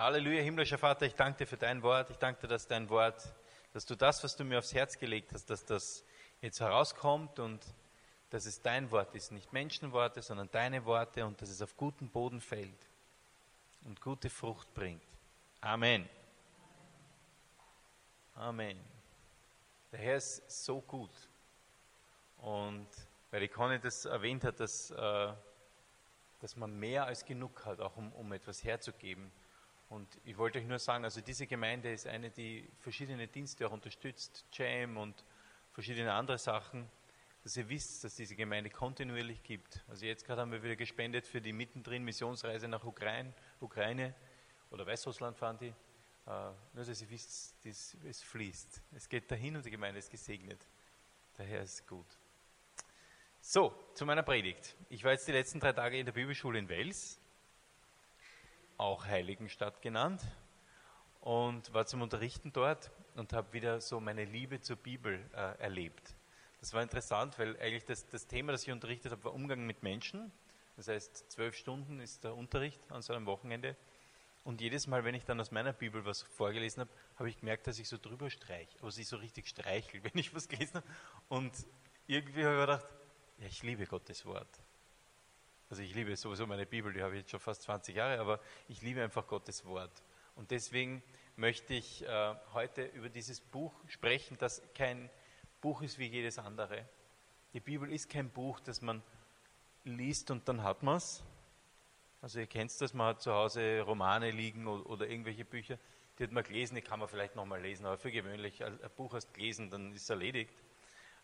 Halleluja, himmlischer Vater, ich danke dir für dein Wort. Ich danke dir, dass dein Wort, dass du das, was du mir aufs Herz gelegt hast, dass das jetzt herauskommt und dass es dein Wort ist, nicht Menschenworte, sondern deine Worte und dass es auf guten Boden fällt und gute Frucht bringt. Amen. Amen. Der Herr ist so gut. Und weil die Conny das erwähnt hat, dass, äh, dass man mehr als genug hat, auch um, um etwas herzugeben. Und ich wollte euch nur sagen, also diese Gemeinde ist eine, die verschiedene Dienste auch unterstützt, Jam und verschiedene andere Sachen, dass ihr wisst, dass diese Gemeinde kontinuierlich gibt. Also jetzt gerade haben wir wieder gespendet für die mittendrin Missionsreise nach Ukraine, Ukraine oder Weißrussland fahren die. Äh, nur, dass ihr wisst, das, es fließt. Es geht dahin und die Gemeinde ist gesegnet. Daher ist es gut. So, zu meiner Predigt. Ich war jetzt die letzten drei Tage in der Bibelschule in Wels, auch Heiligenstadt genannt, und war zum Unterrichten dort und habe wieder so meine Liebe zur Bibel äh, erlebt. Das war interessant, weil eigentlich das, das Thema, das ich unterrichtet habe, war Umgang mit Menschen. Das heißt, zwölf Stunden ist der Unterricht an so einem Wochenende. Und jedes Mal, wenn ich dann aus meiner Bibel was vorgelesen habe, habe ich gemerkt, dass ich so drüber streiche, aber sie so richtig streichel, wenn ich was gelesen habe. Und irgendwie habe ich gedacht, ja, ich liebe Gottes Wort. Also ich liebe sowieso meine Bibel, die habe ich jetzt schon fast 20 Jahre, aber ich liebe einfach Gottes Wort. Und deswegen möchte ich äh, heute über dieses Buch sprechen, das kein Buch ist wie jedes andere. Die Bibel ist kein Buch, das man liest und dann hat man es, also ihr kennt das, man hat zu Hause Romane liegen oder, oder, irgendwelche Bücher, die hat man gelesen, die kann man vielleicht nochmal lesen, aber für gewöhnlich, ein, ein Buch hast gelesen, dann ist es erledigt.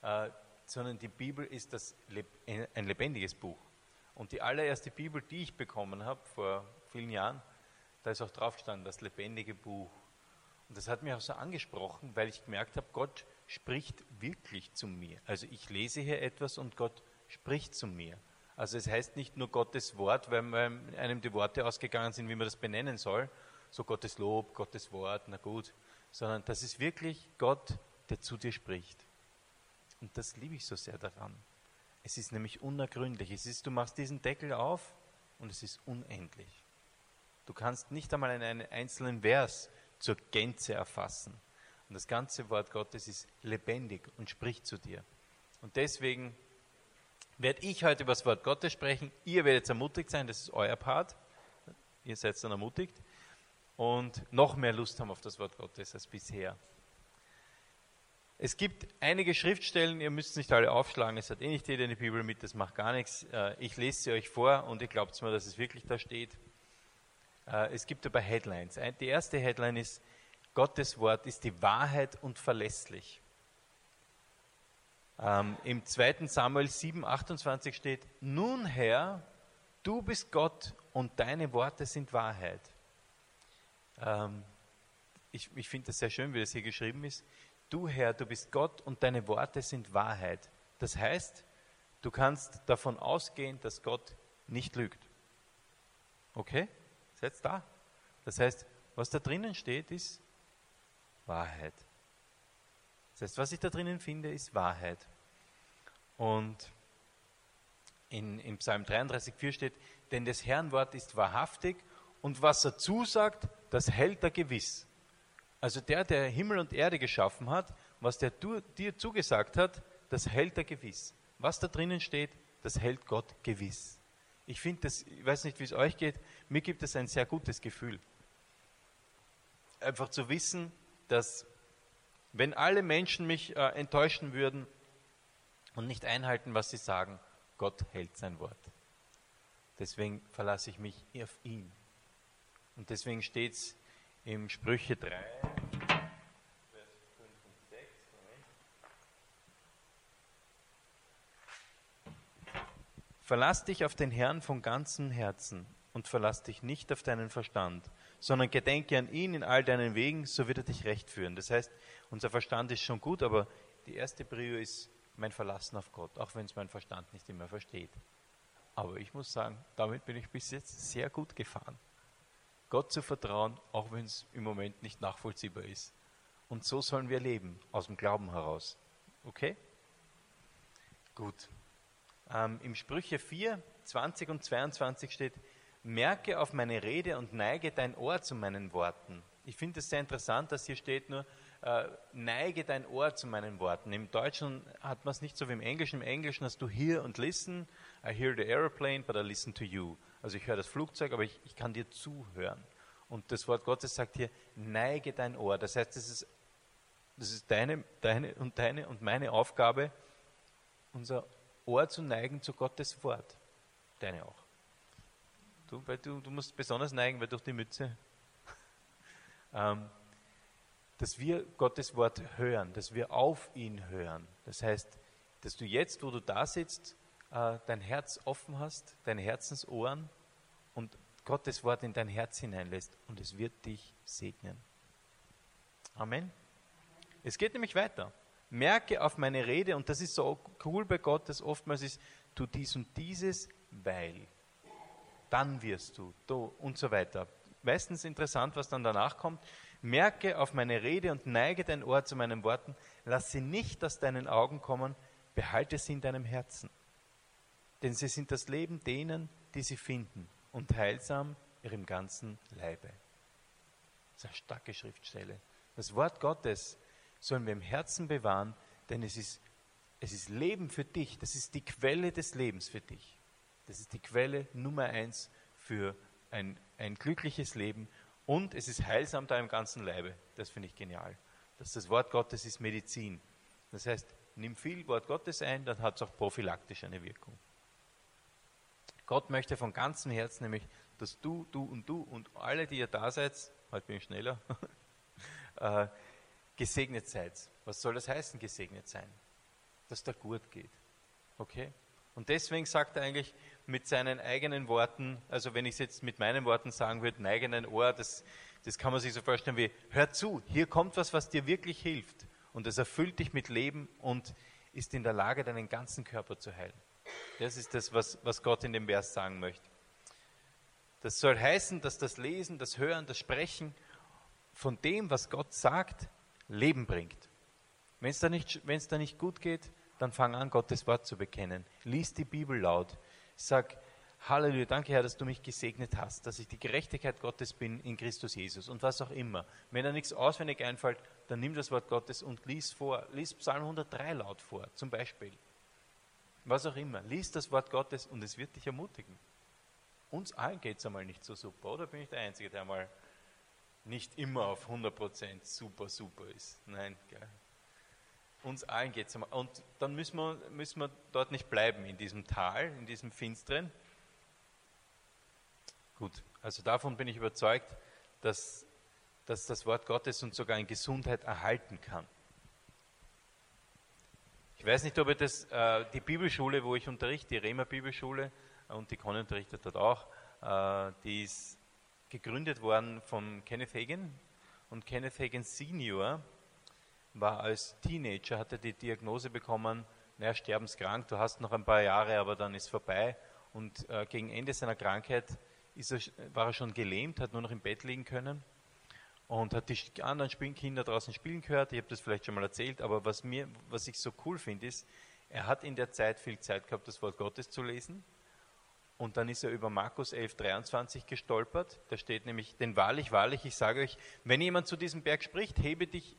Äh, sondern die Bibel ist das, ein lebendiges Buch. Und die allererste Bibel, die ich bekommen habe, vor vielen Jahren, da ist auch drauf gestanden, das lebendige Buch. Und das hat mich auch so angesprochen, weil ich gemerkt habe, Gott spricht wirklich zu mir. Also ich lese hier etwas und Gott spricht zu mir. Also es heißt nicht nur Gottes Wort, weil einem die Worte ausgegangen sind, wie man das benennen soll, so Gottes Lob, Gottes Wort, na gut, sondern das ist wirklich Gott, der zu dir spricht. Und das liebe ich so sehr daran. Es ist nämlich unergründlich. Es ist, du machst diesen Deckel auf und es ist unendlich. Du kannst nicht einmal einen einzelnen Vers zur Gänze erfassen. Und das ganze Wort Gottes ist lebendig und spricht zu dir. Und deswegen werde ich heute über das Wort Gottes sprechen. Ihr werdet ermutigt sein, das ist euer Part. Ihr seid dann ermutigt und noch mehr Lust haben auf das Wort Gottes als bisher. Es gibt einige Schriftstellen, ihr müsst nicht alle aufschlagen, es hat eh nicht jeder eine Bibel mit, das macht gar nichts. Äh, ich lese sie euch vor und ihr glaubt mir, dass es wirklich da steht. Äh, es gibt aber Headlines. Die erste Headline ist, Gottes Wort ist die Wahrheit und verlässlich. Ähm, Im 2. Samuel 7, 28 steht, nun Herr, du bist Gott und deine Worte sind Wahrheit. Ähm, ich ich finde das sehr schön, wie das hier geschrieben ist. Du Herr, du bist Gott und deine Worte sind Wahrheit. Das heißt, du kannst davon ausgehen, dass Gott nicht lügt. Okay? Setz da. Das heißt, was da drinnen steht, ist Wahrheit. Das heißt, was ich da drinnen finde, ist Wahrheit. Und in, in Psalm 33,4 steht, denn des Herrn Wort ist wahrhaftig und was er zusagt, das hält er gewiss. Also der, der Himmel und Erde geschaffen hat, was der dir zugesagt hat, das hält er gewiss. Was da drinnen steht, das hält Gott gewiss. Ich finde das, ich weiß nicht, wie es euch geht, mir gibt es ein sehr gutes Gefühl. Einfach zu wissen, dass wenn alle Menschen mich äh, enttäuschen würden und nicht einhalten, was sie sagen, Gott hält sein Wort. Deswegen verlasse ich mich auf ihn. Und deswegen steht es im Sprüche 3, Vers 5 und 6. Verlass dich auf den Herrn von ganzem Herzen und verlass dich nicht auf deinen Verstand, sondern gedenke an ihn in all deinen Wegen, so wird er dich recht führen. Das heißt, unser Verstand ist schon gut, aber die erste Prio ist mein Verlassen auf Gott, auch wenn es mein Verstand nicht immer versteht. Aber ich muss sagen, damit bin ich bis jetzt sehr gut gefahren. Gott zu vertrauen, auch wenn es im Moment nicht nachvollziehbar ist. Und so sollen wir leben, aus dem Glauben heraus. Okay? Gut. Ähm, Im Sprüche 4, 20 und 22 steht, merke auf meine Rede und neige dein Ohr zu meinen Worten. Ich finde es sehr interessant, dass hier steht nur, äh, neige dein Ohr zu meinen Worten. Im Deutschen hat man es nicht so wie im Englischen. Im Englischen hast du hear und listen. I hear the airplane, but I listen to you. Also ich höre das Flugzeug, aber ich, ich kann dir zuhören. Und das Wort Gottes sagt hier, neige dein Ohr. Das heißt, das ist, das ist deine, deine und deine und meine Aufgabe, unser Ohr zu neigen zu Gottes Wort. Deine auch. Du, du, du musst besonders neigen, weil durch die Mütze. ähm, dass wir Gottes Wort hören, dass wir auf ihn hören. Das heißt, dass du jetzt, wo du da sitzt, äh, dein Herz offen hast, deine Herzensohren und Gottes Wort in dein Herz hineinlässt und es wird dich segnen. Amen. Es geht nämlich weiter. Merke auf meine Rede, und das ist so cool bei Gott, dass oftmals ist, tu dies und dieses, weil. Dann wirst du, du und so weiter. Meistens interessant, was dann danach kommt. Merke auf meine Rede und neige dein Ohr zu meinen Worten. Lass sie nicht aus deinen Augen kommen, behalte sie in deinem Herzen. Denn sie sind das Leben denen, die sie finden und heilsam ihrem ganzen Leibe. Das ist eine starke Schriftstelle. Das Wort Gottes sollen wir im Herzen bewahren, denn es ist, es ist Leben für dich. Das ist die Quelle des Lebens für dich. Das ist die Quelle Nummer eins für ein, ein glückliches Leben und es ist heilsam deinem ganzen Leibe. Das finde ich genial. Dass das Wort Gottes ist Medizin. Das heißt, nimm viel Wort Gottes ein, dann hat es auch prophylaktisch eine Wirkung. Gott möchte von ganzem Herzen nämlich, dass du, du und du und alle, die ihr da seid, heute bin ich schneller, äh, gesegnet seid. Was soll das heißen, gesegnet sein? Dass da gut geht. Okay? Und deswegen sagt er eigentlich mit seinen eigenen Worten, also wenn ich es jetzt mit meinen Worten sagen würde, neige dein Ohr, das, das kann man sich so vorstellen wie, hör zu, hier kommt was, was dir wirklich hilft. Und es erfüllt dich mit Leben und ist in der Lage, deinen ganzen Körper zu heilen. Das ist das, was, was Gott in dem Vers sagen möchte. Das soll heißen, dass das Lesen, das Hören, das Sprechen von dem, was Gott sagt, Leben bringt. Wenn es da, nicht, da nicht gut geht, dann fang an, Gottes Wort zu bekennen. Lies die Bibel laut. Sag, Halleluja, danke Herr, dass du mich gesegnet hast, dass ich die Gerechtigkeit Gottes bin in Christus Jesus und was auch immer. Wenn da nichts auswendig einfällt, dann nimm das Wort Gottes und lies vor. Lies Psalm 103 laut vor, zum Beispiel was auch immer. Lies das Wort Gottes und es wird dich ermutigen. Uns allen geht es einmal nicht so super, oder bin ich der Einzige, der einmal nicht immer auf 100% super, super ist? Nein, gell? Uns allen geht es. Und dann müssen wir, müssen wir dort nicht bleiben, in diesem Tal, in diesem Finsteren. Gut, also davon bin ich überzeugt, dass, dass das Wort Gottes uns sogar in Gesundheit erhalten kann. Ich weiß nicht, ob ihr das, äh, die Bibelschule, wo ich unterrichte, die Rema Bibelschule, äh, und die Conny unterrichtet dort auch, äh, die ist gegründet worden von Kenneth Hagen. Und Kenneth Hagen Senior war als Teenager, hatte die Diagnose bekommen, naja, sterbenskrank, du hast noch ein paar Jahre, aber dann ist vorbei. Und äh, gegen Ende seiner Krankheit er, war er schon gelähmt, hat nur noch im Bett liegen können und hat die anderen Kinder draußen spielen gehört. Ich habe das vielleicht schon mal erzählt, aber was, mir, was ich so cool finde, ist, er hat in der Zeit viel Zeit gehabt, das Wort Gottes zu lesen. Und dann ist er über Markus 11, 23 gestolpert. Da steht nämlich, denn wahrlich, wahrlich, ich sage euch, wenn jemand zu diesem Berg spricht, hebe dich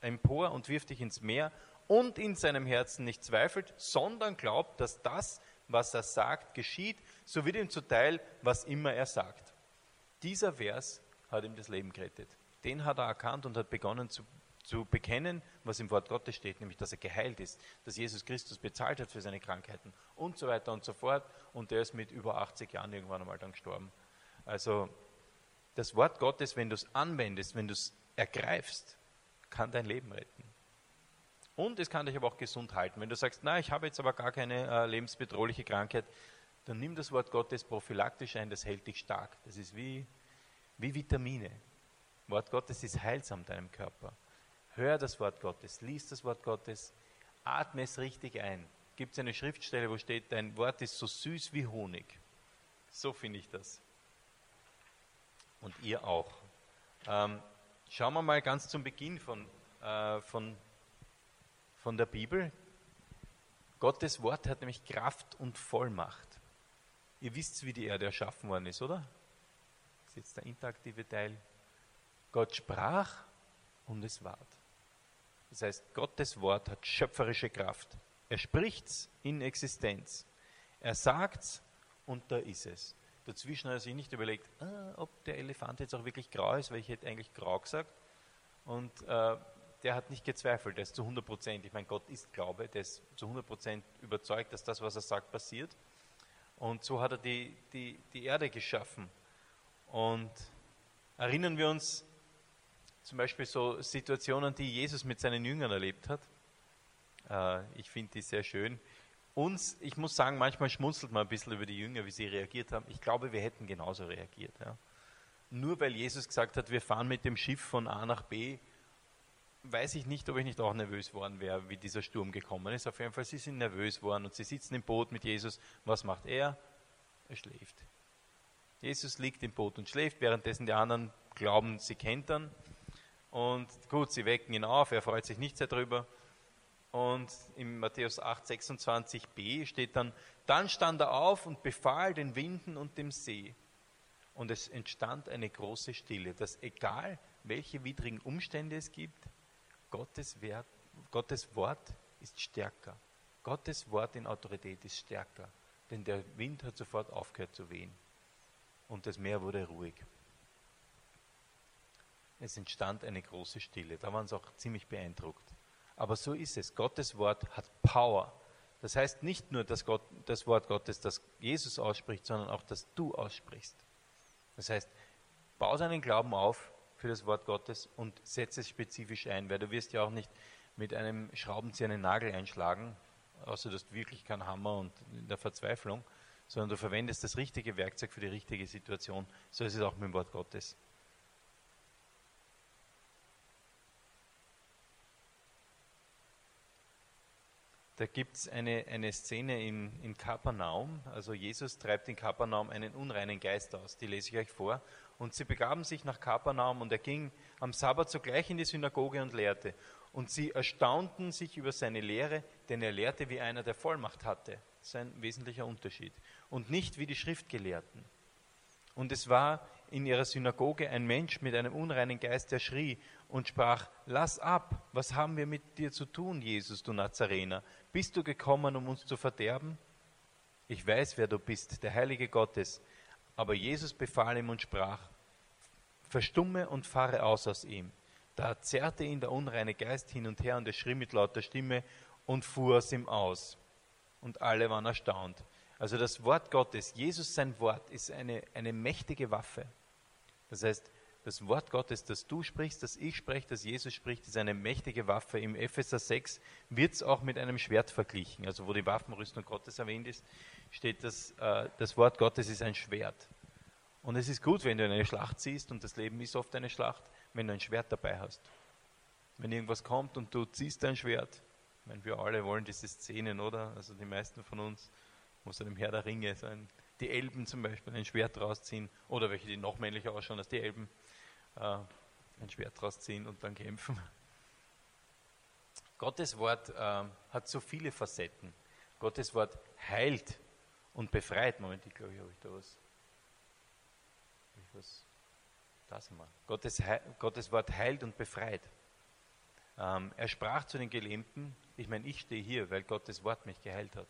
empor und wirf dich ins Meer und in seinem Herzen nicht zweifelt, sondern glaubt, dass das, was er sagt, geschieht, so wird ihm zuteil, was immer er sagt. Dieser Vers hat ihm das Leben gerettet. Den hat er erkannt und hat begonnen zu, zu bekennen, was im Wort Gottes steht, nämlich, dass er geheilt ist, dass Jesus Christus bezahlt hat für seine Krankheiten und so weiter und so fort. Und er ist mit über 80 Jahren irgendwann einmal dann gestorben. Also das Wort Gottes, wenn du es anwendest, wenn du es ergreifst, kann dein Leben retten. Und es kann dich aber auch gesund halten. Wenn du sagst, na, ich habe jetzt aber gar keine äh, lebensbedrohliche Krankheit, dann nimm das Wort Gottes prophylaktisch ein, das hält dich stark. Das ist wie wie Vitamine. Wort Gottes ist heilsam deinem Körper. Hör das Wort Gottes, lies das Wort Gottes, atme es richtig ein. Gibt es eine Schriftstelle, wo steht, dein Wort ist so süß wie Honig. So finde ich das. Und ihr auch. Ähm, schauen wir mal ganz zum Beginn von, äh, von, von der Bibel. Gottes Wort hat nämlich Kraft und Vollmacht. Ihr wisst, wie die Erde erschaffen worden ist, oder? Das ist jetzt der interaktive Teil. Gott sprach und es ward. Das heißt, Gottes Wort hat schöpferische Kraft. Er spricht's in Existenz. Er sagt's und da ist es. Dazwischen hat er sich nicht überlegt, ah, ob der Elefant jetzt auch wirklich grau ist, weil ich hätte eigentlich grau gesagt. Und äh, der hat nicht gezweifelt, der ist zu 100 Prozent, ich meine, Gott ist Glaube, der ist zu 100 Prozent überzeugt, dass das, was er sagt, passiert. Und so hat er die, die, die Erde geschaffen. Und erinnern wir uns zum Beispiel so Situationen, die Jesus mit seinen Jüngern erlebt hat. Äh, ich finde die sehr schön. Uns, ich muss sagen, manchmal schmunzelt man ein bisschen über die Jünger, wie sie reagiert haben. Ich glaube, wir hätten genauso reagiert. Ja. Nur weil Jesus gesagt hat, wir fahren mit dem Schiff von A nach B, weiß ich nicht, ob ich nicht auch nervös worden wäre, wie dieser Sturm gekommen ist. Auf jeden Fall, sie sind nervös worden und sie sitzen im Boot mit Jesus. Was macht er? Er schläft. Jesus liegt im Boot und schläft, währenddessen die anderen glauben, sie kennt ihn. Und gut, sie wecken ihn auf, er freut sich nicht sehr darüber. Und in Matthäus 8, 26b steht dann, dann stand er auf und befahl den Winden und dem See. Und es entstand eine große Stille, dass egal welche widrigen Umstände es gibt, Gottes, Wert, Gottes Wort ist stärker. Gottes Wort in Autorität ist stärker. Denn der Wind hat sofort aufgehört zu wehen. Und das Meer wurde ruhig. Es entstand eine große Stille. Da waren sie auch ziemlich beeindruckt. Aber so ist es. Gottes Wort hat Power. Das heißt nicht nur dass Gott, das Wort Gottes, das Jesus ausspricht, sondern auch, dass du aussprichst. Das heißt, bau deinen Glauben auf für das Wort Gottes und setze es spezifisch ein, weil du wirst ja auch nicht mit einem Schraubenzieher einen Nagel einschlagen, außer du hast wirklich keinen Hammer und in der Verzweiflung, sondern du verwendest das richtige Werkzeug für die richtige Situation. So ist es auch mit dem Wort Gottes. Da gibt es eine, eine Szene in, in Kapernaum. Also Jesus treibt in Kapernaum einen unreinen Geist aus. Die lese ich euch vor. Und sie begaben sich nach Kapernaum und er ging am Sabbat sogleich in die Synagoge und lehrte. Und sie erstaunten sich über seine Lehre, denn er lehrte wie einer, der Vollmacht hatte. Das ist ein wesentlicher Unterschied. Und nicht wie die Schriftgelehrten. Und es war in ihrer Synagoge ein Mensch mit einem unreinen Geist, der schrie und sprach, lass ab, was haben wir mit dir zu tun, Jesus, du Nazarener? Bist du gekommen, um uns zu verderben? Ich weiß, wer du bist, der Heilige Gottes. Aber Jesus befahl ihm und sprach, verstumme und fahre aus aus ihm. Da zerrte ihn der unreine Geist hin und her und er schrie mit lauter Stimme und fuhr aus ihm aus. Und alle waren erstaunt. Also das Wort Gottes, Jesus sein Wort, ist eine, eine mächtige Waffe. Das heißt, das Wort Gottes, das du sprichst, das ich spreche, das Jesus spricht, ist eine mächtige Waffe. Im Epheser 6 wird es auch mit einem Schwert verglichen. Also wo die Waffenrüstung Gottes erwähnt ist, steht das, äh, das Wort Gottes ist ein Schwert. Und es ist gut, wenn du in eine Schlacht ziehst, und das Leben ist oft eine Schlacht, wenn du ein Schwert dabei hast. Wenn irgendwas kommt und du ziehst ein Schwert, ich meine, wir alle wollen diese Szenen, oder? Also die meisten von uns, muss dem Herr der Ringe sein, die Elben zum Beispiel ein Schwert rausziehen, oder welche, die noch männlicher ausschauen als die Elben, äh, ein Schwert draus ziehen und dann kämpfen. Gottes Wort äh, hat so viele Facetten. Gottes Wort heilt und befreit. Moment, ich glaube, ich habe da was. Ich was das mal. Gottes, Gottes Wort heilt und befreit. Ähm, er sprach zu den Gelähmten, ich meine, ich stehe hier, weil Gottes Wort mich geheilt hat.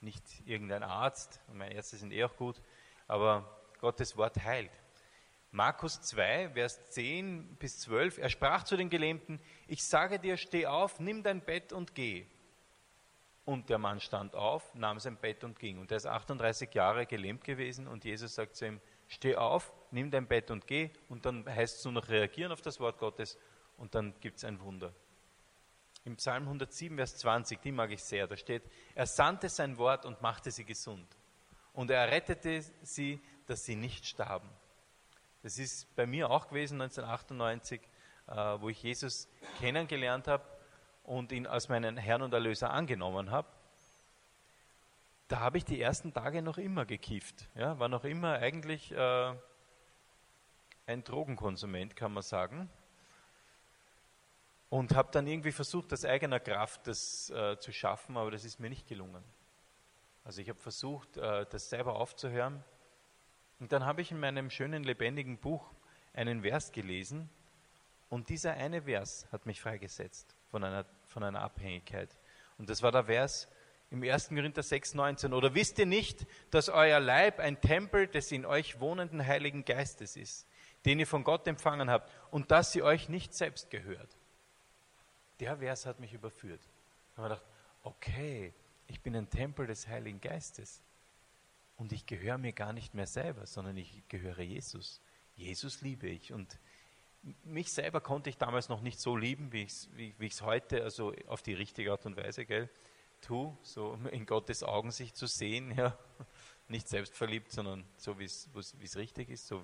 Nicht irgendein Arzt, und meine Ärzte sind eh auch gut, aber Gottes Wort heilt. Markus 2, Vers 10 bis 12. Er sprach zu den Gelähmten, ich sage dir, steh auf, nimm dein Bett und geh. Und der Mann stand auf, nahm sein Bett und ging. Und er ist 38 Jahre gelähmt gewesen und Jesus sagt zu ihm, steh auf, nimm dein Bett und geh. Und dann heißt es nur noch reagieren auf das Wort Gottes und dann gibt es ein Wunder. Im Psalm 107, Vers 20, die mag ich sehr, da steht, er sandte sein Wort und machte sie gesund. Und er rettete sie, dass sie nicht starben. Das ist bei mir auch gewesen 1998, äh, wo ich Jesus kennengelernt habe und ihn als meinen Herrn und Erlöser angenommen habe. Da habe ich die ersten Tage noch immer gekifft. Ja, war noch immer eigentlich äh, ein Drogenkonsument, kann man sagen. Und habe dann irgendwie versucht, aus eigener Kraft das äh, zu schaffen, aber das ist mir nicht gelungen. Also ich habe versucht, äh, das selber aufzuhören. Und dann habe ich in meinem schönen, lebendigen Buch einen Vers gelesen. Und dieser eine Vers hat mich freigesetzt von einer, von einer Abhängigkeit. Und das war der Vers im 1. Korinther 6, 19. Oder wisst ihr nicht, dass euer Leib ein Tempel des in euch wohnenden Heiligen Geistes ist, den ihr von Gott empfangen habt und dass sie euch nicht selbst gehört? Der Vers hat mich überführt. Da habe ich gedacht, okay, ich bin ein Tempel des Heiligen Geistes. Und ich gehöre mir gar nicht mehr selber, sondern ich gehöre Jesus. Jesus liebe ich. Und mich selber konnte ich damals noch nicht so lieben, wie ich es wie, wie heute, also auf die richtige Art und Weise, gell, tue, so in Gottes Augen sich zu sehen, ja. Nicht selbstverliebt, sondern so, wie es richtig ist, so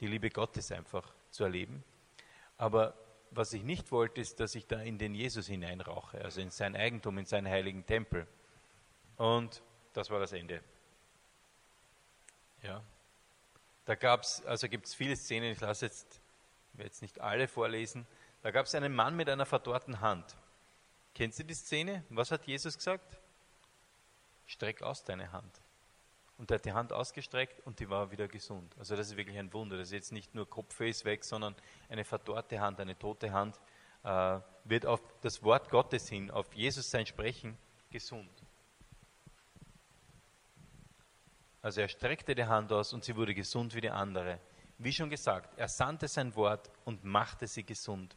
die Liebe Gottes einfach zu erleben. Aber was ich nicht wollte, ist, dass ich da in den Jesus hineinrauche, also in sein Eigentum, in seinen heiligen Tempel. Und das war das Ende. Ja. Da gab's, also gibt es viele Szenen, ich lasse jetzt, jetzt nicht alle vorlesen. Da gab es einen Mann mit einer verdorrten Hand. Kennen Sie die Szene? Was hat Jesus gesagt? Streck aus deine Hand. Und er hat die Hand ausgestreckt und die war wieder gesund. Also das ist wirklich ein Wunder. Das ist jetzt nicht nur Kopf ist weg, sondern eine verdorrte Hand, eine tote Hand äh, wird auf das Wort Gottes hin, auf Jesus sein Sprechen gesund. Also er streckte die Hand aus und sie wurde gesund wie die andere. Wie schon gesagt, er sandte sein Wort und machte sie gesund.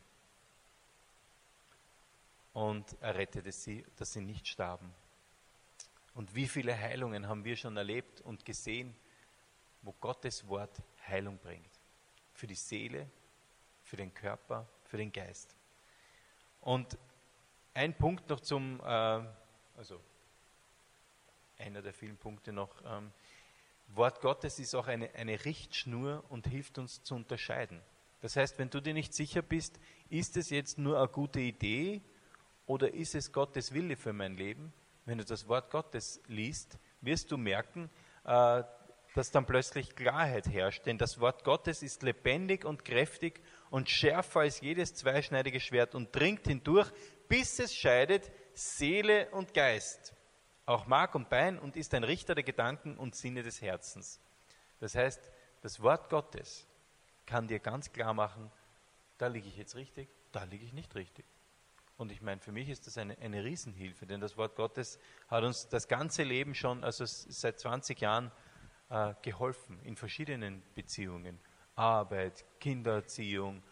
Und er rettete sie, dass sie nicht starben. Und wie viele Heilungen haben wir schon erlebt und gesehen, wo Gottes Wort Heilung bringt. Für die Seele, für den Körper, für den Geist. Und ein Punkt noch zum, äh, also einer der vielen Punkte noch. Ähm, Wort Gottes ist auch eine, eine Richtschnur und hilft uns zu unterscheiden. Das heißt, wenn du dir nicht sicher bist, ist es jetzt nur eine gute Idee oder ist es Gottes Wille für mein Leben, wenn du das Wort Gottes liest, wirst du merken, äh, dass dann plötzlich Klarheit herrscht. Denn das Wort Gottes ist lebendig und kräftig und schärfer als jedes zweischneidige Schwert und dringt hindurch, bis es scheidet Seele und Geist, auch Mark und Bein und ist ein Richter der Gedanken und Sinne des Herzens. Das heißt, das Wort Gottes kann dir ganz klar machen, da liege ich jetzt richtig, da liege ich nicht richtig. Und ich meine, für mich ist das eine, eine Riesenhilfe, denn das Wort Gottes hat uns das ganze Leben schon, also seit 20 Jahren, äh, geholfen in verschiedenen Beziehungen. Arbeit, Kindererziehung,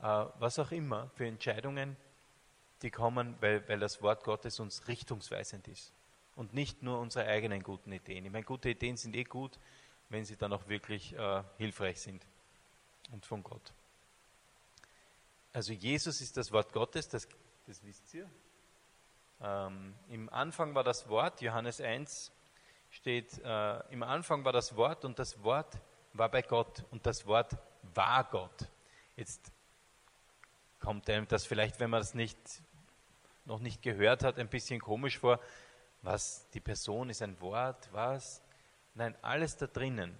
äh, was auch immer für Entscheidungen, die kommen, weil, weil das Wort Gottes uns richtungsweisend ist. Und nicht nur unsere eigenen guten Ideen. Ich meine, gute Ideen sind eh gut, wenn sie dann auch wirklich äh, hilfreich sind und von Gott. Also Jesus ist das Wort Gottes, das das wisst ihr. Ähm, Im Anfang war das Wort, Johannes 1 steht, äh, im Anfang war das Wort und das Wort war bei Gott und das Wort war Gott. Jetzt kommt einem das vielleicht, wenn man das nicht, noch nicht gehört hat, ein bisschen komisch vor. Was, die Person ist ein Wort, was? Nein, alles da drinnen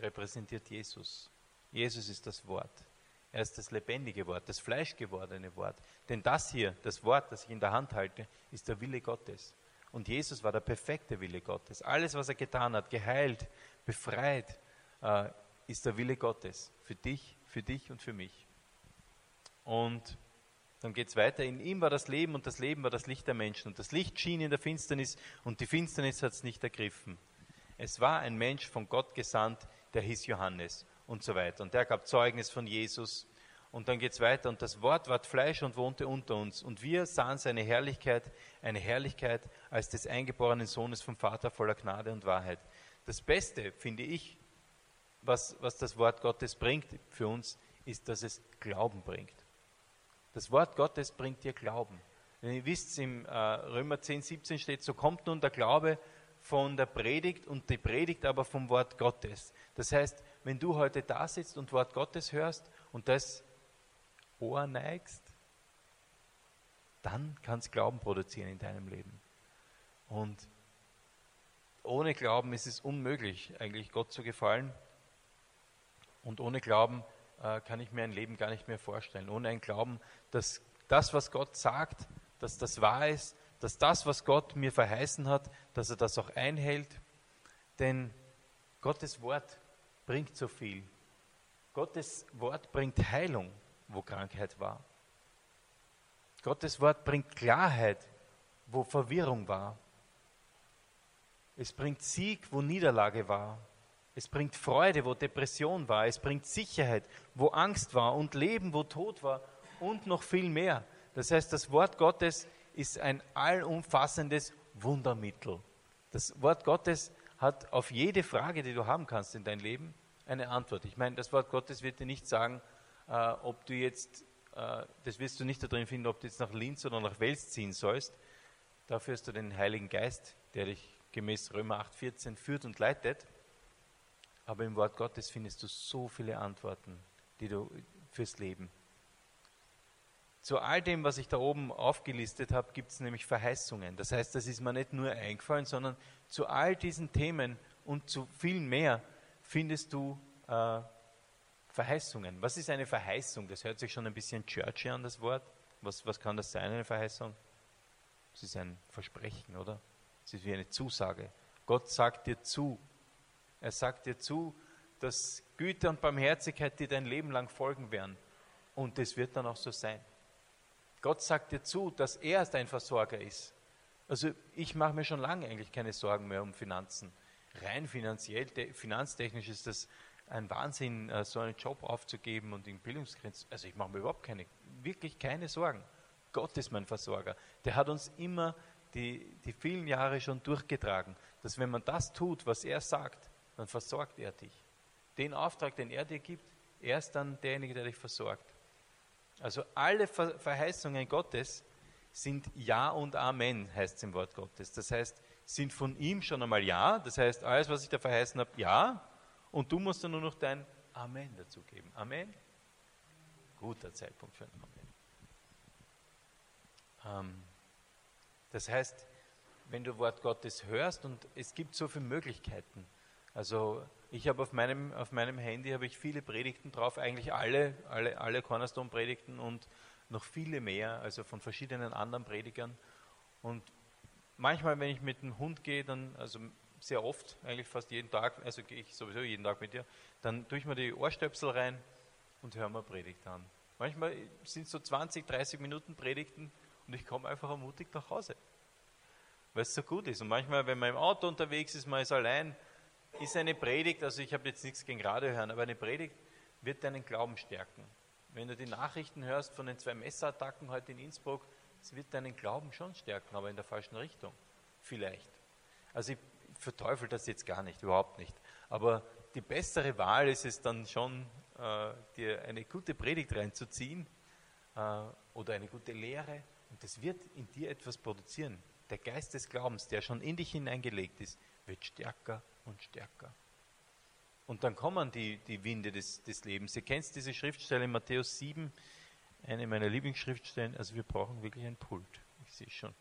repräsentiert Jesus. Jesus ist das Wort. Er ist das lebendige Wort, das fleischgewordene Wort. Denn das hier, das Wort, das ich in der Hand halte, ist der Wille Gottes. Und Jesus war der perfekte Wille Gottes. Alles, was er getan hat, geheilt, befreit, äh, ist der Wille Gottes. Für dich, für dich und für mich. Und dann geht es weiter. In ihm war das Leben und das Leben war das Licht der Menschen. Und das Licht schien in der Finsternis und die Finsternis hat es nicht ergriffen. Es war ein Mensch von Gott gesandt, der hieß Johannes und so weiter. Und der gab Zeugnis von Jesus. Und dann geht es weiter. Und das Wort ward Fleisch und wohnte unter uns. Und wir sahen seine Herrlichkeit, eine Herrlichkeit als des eingeborenen Sohnes vom Vater voller Gnade und Wahrheit. Das Beste, finde ich, was, was das Wort Gottes bringt für uns, ist, dass es Glauben bringt. Das Wort Gottes bringt dir Glauben. Wenn ihr wisst, im äh, Römer 10, 17 steht, so kommt nun der Glaube von der Predigt und die Predigt aber vom Wort Gottes. Das heißt, wenn du heute da sitzt und Wort Gottes hörst und das Ohr neigst, dann kann es Glauben produzieren in deinem Leben. Und ohne Glauben ist es unmöglich, eigentlich Gott zu gefallen. Und ohne Glauben äh, kann ich mir ein Leben gar nicht mehr vorstellen. Ohne ein Glauben, dass das, was Gott sagt, dass das wahr ist, dass das, was Gott mir verheißen hat, dass er das auch einhält. Denn Gottes Wort bringt so viel. Gottes Wort bringt Heilung, wo Krankheit war. Gottes Wort bringt Klarheit, wo Verwirrung war. Es bringt Sieg, wo Niederlage war. Es bringt Freude, wo Depression war. Es bringt Sicherheit, wo Angst war und Leben, wo Tod war und noch viel mehr. Das heißt, das Wort Gottes ist ein allumfassendes Wundermittel. Das Wort Gottes hat auf jede Frage, die du haben kannst in deinem Leben, eine Antwort. Ich meine, das Wort Gottes wird dir nicht sagen, äh, ob du jetzt, äh, das wirst du nicht da drin finden, ob du jetzt nach Linz oder nach Wels ziehen sollst. Dafür hast du den Heiligen Geist, der dich gemäß Römer 8,14 führt und leitet. Aber im Wort Gottes findest du so viele Antworten, die du fürs Leben. Zu all dem, was ich da oben aufgelistet habe, gibt es nämlich Verheißungen. Das heißt, das ist mir nicht nur eingefallen, sondern zu all diesen Themen und zu viel mehr findest du äh, Verheißungen. Was ist eine Verheißung? Das hört sich schon ein bisschen churchy an, das Wort. Was, was kann das sein, eine Verheißung? Es ist ein Versprechen, oder? Es ist wie eine Zusage. Gott sagt dir zu. Er sagt dir zu, dass Güte und Barmherzigkeit dir dein Leben lang folgen werden. Und es wird dann auch so sein. Gott sagt dir zu, dass er dein Versorger ist. Also ich mache mir schon lange eigentlich keine Sorgen mehr um Finanzen. Rein finanziell, finanztechnisch ist das ein Wahnsinn, äh, so einen Job aufzugeben und in Bildungsgrenzen. Also ich mache mir überhaupt keine, wirklich keine Sorgen. Gott ist mein Versorger. Der hat uns immer die, die vielen Jahre schon durchgetragen, dass wenn man das tut, was er sagt, dann versorgt er dich. Den Auftrag, den er dir gibt, er ist dann derjenige, der dich versorgt. Also alle Verheißungen Gottes sind Ja und Amen, heißt es im Wort Gottes. Das heißt, sind von ihm schon einmal Ja, das heißt, alles, was ich da verheißen habe, Ja, und du musst dann nur noch dein Amen dazugeben. Amen? Guter Zeitpunkt für ein Amen. Ähm, das heißt, wenn du Wort Gottes hörst und es gibt so viele Möglichkeiten. Also ich habe auf meinem, auf meinem Handy habe ich viele Predigten drauf, eigentlich alle, alle, alle Cornerstone-Predigten und noch viele mehr, also von verschiedenen anderen Predigern. Und manchmal, wenn ich mit dem Hund gehe, dann, also sehr oft, eigentlich fast jeden Tag, also gehe ich sowieso jeden Tag mit dir, dann tue ich mir die Ohrstöpsel rein und höre mir Predigt an. Manchmal sind es so 20, 30 Minuten Predigten und ich komme einfach ermutigt nach Hause, weil es so gut ist. Und manchmal, wenn man im Auto unterwegs ist, man ist allein, ist eine Predigt, also ich habe jetzt nichts gegen Radio hören, aber eine Predigt wird deinen Glauben stärken. Wenn du die Nachrichten hörst von den zwei Messerattacken heute in Innsbruck, es wird deinen Glauben schon stärken, aber in der falschen Richtung. Vielleicht. Also ich verteufel das jetzt gar nicht, überhaupt nicht. Aber die bessere Wahl ist es dann schon, äh, dir eine gute Predigt reinzuziehen äh, oder eine gute Lehre und das wird in dir etwas produzieren. Der Geist des Glaubens, der schon in dich hineingelegt ist, wird stärker und stärker. Und dann kommen die, die Winde des, des Lebens. Ihr kennt diese Schriftstelle in Matthäus 7, eine meiner Lieblingsschriftstellen. Also wir brauchen wirklich ein Pult. Ich sehe schon.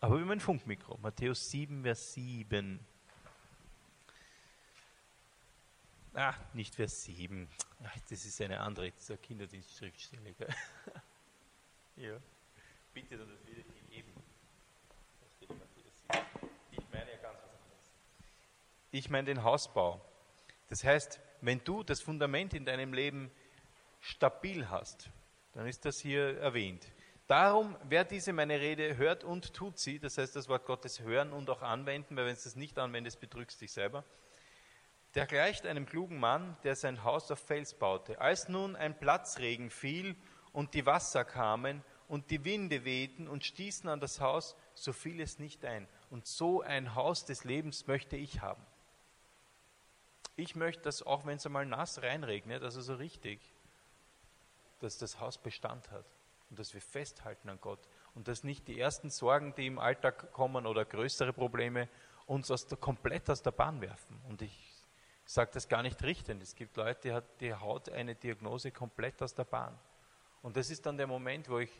Aber über ein Funkmikro. Matthäus 7, Vers 7. Ah, nicht Vers 7. Ach, das ist eine andere, Kinderdienstschriftstelle. ja. Bitte dann das wieder gegeben. Ich meine ja ganz was anderes. Ich meine den Hausbau. Das heißt, wenn du das Fundament in deinem Leben stabil hast, dann ist das hier erwähnt. Darum, wer diese meine Rede hört und tut sie, das heißt das Wort Gottes hören und auch anwenden, weil wenn du es nicht anwendest, betrügst dich selber, der gleicht einem klugen Mann, der sein Haus auf Fels baute. Als nun ein Platzregen fiel und die Wasser kamen und die Winde wehten und stießen an das Haus, so fiel es nicht ein. Und so ein Haus des Lebens möchte ich haben. Ich möchte, dass auch wenn es einmal nass reinregnet, also so richtig, dass das Haus Bestand hat und dass wir festhalten an Gott und dass nicht die ersten Sorgen, die im Alltag kommen oder größere Probleme uns aus der, komplett aus der Bahn werfen. Und ich sage das gar nicht richtend. Es gibt Leute, die haut eine Diagnose komplett aus der Bahn. Und das ist dann der Moment, wo ich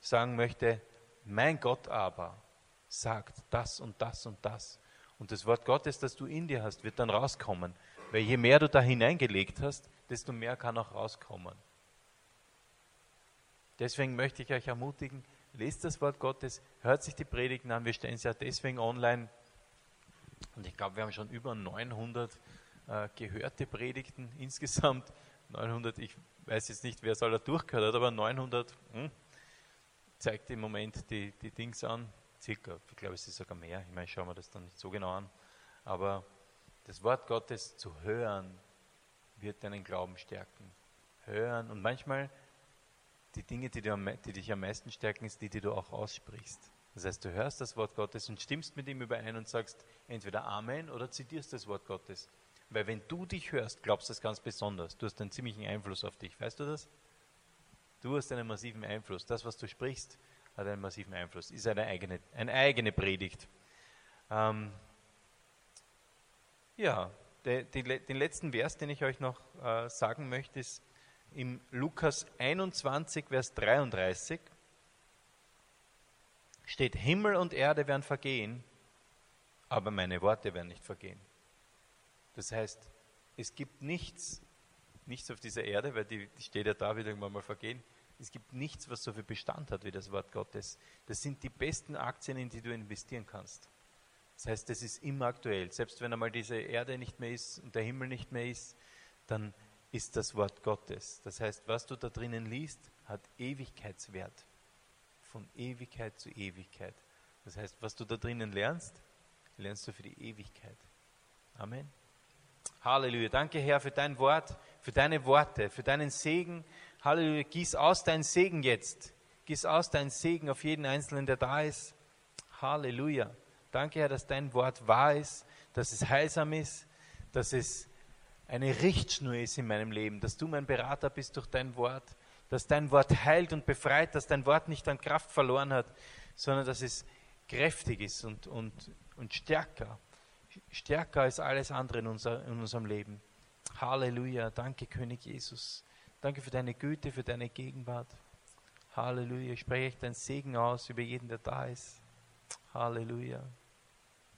sagen möchte, mein Gott aber sagt das und das und das. Und das Wort Gottes, das du in dir hast, wird dann rauskommen. Weil je mehr du da hineingelegt hast, desto mehr kann auch rauskommen. Deswegen möchte ich euch ermutigen, lest das Wort Gottes, hört sich die Predigten an. Wir stellen sie ja deswegen online. Und ich glaube, wir haben schon über 900 äh, gehörte Predigten insgesamt. 900, ich weiß jetzt nicht, wer es alle durchgehört hat, aber 900 hm, zeigt im Moment die, die Dings an. Circa, ich glaube, es ist sogar mehr. Ich meine, schauen wir das dann nicht so genau an. Aber das Wort Gottes zu hören, wird deinen Glauben stärken. Hören und manchmal die Dinge, die, die, die dich am meisten stärken, ist die, die du auch aussprichst. Das heißt, du hörst das Wort Gottes und stimmst mit ihm überein und sagst entweder Amen oder zitierst das Wort Gottes. Weil wenn du dich hörst, glaubst du das ganz besonders. Du hast einen ziemlichen Einfluss auf dich. Weißt du das? Du hast einen massiven Einfluss. Das, was du sprichst, hat einen massiven Einfluss. Ist eine eigene, eine eigene Predigt. Ähm, ja, de, de, den letzten Vers, den ich euch noch äh, sagen möchte, ist im Lukas 21, Vers 33 steht, Himmel und Erde werden vergehen, aber meine Worte werden nicht vergehen. Das heißt, es gibt nichts, nichts auf dieser Erde, weil die, die steht ja da, wird irgendwann mal vergehen. Es gibt nichts, was so viel Bestand hat wie das Wort Gottes. Das sind die besten Aktien, in die du investieren kannst. Das heißt, das ist immer aktuell. Selbst wenn einmal diese Erde nicht mehr ist und der Himmel nicht mehr ist, dann ist das Wort Gottes. Das heißt, was du da drinnen liest, hat Ewigkeitswert. Von Ewigkeit zu Ewigkeit. Das heißt, was du da drinnen lernst, lernst du für die Ewigkeit. Amen. Halleluja. Danke, Herr, für dein Wort, für deine Worte, für deinen Segen. Halleluja. Gieß aus deinen Segen jetzt. Gieß aus deinen Segen auf jeden Einzelnen, der da ist. Halleluja. Danke, Herr, dass dein Wort wahr ist, dass es heilsam ist, dass es eine Richtschnur ist in meinem Leben, dass du mein Berater bist durch dein Wort, dass dein Wort heilt und befreit, dass dein Wort nicht an Kraft verloren hat, sondern dass es kräftig ist und, und, und stärker, stärker als alles andere in, unser, in unserem Leben. Halleluja, danke König Jesus. Danke für deine Güte, für deine Gegenwart. Halleluja, ich spreche dein Segen aus über jeden, der da ist. Halleluja.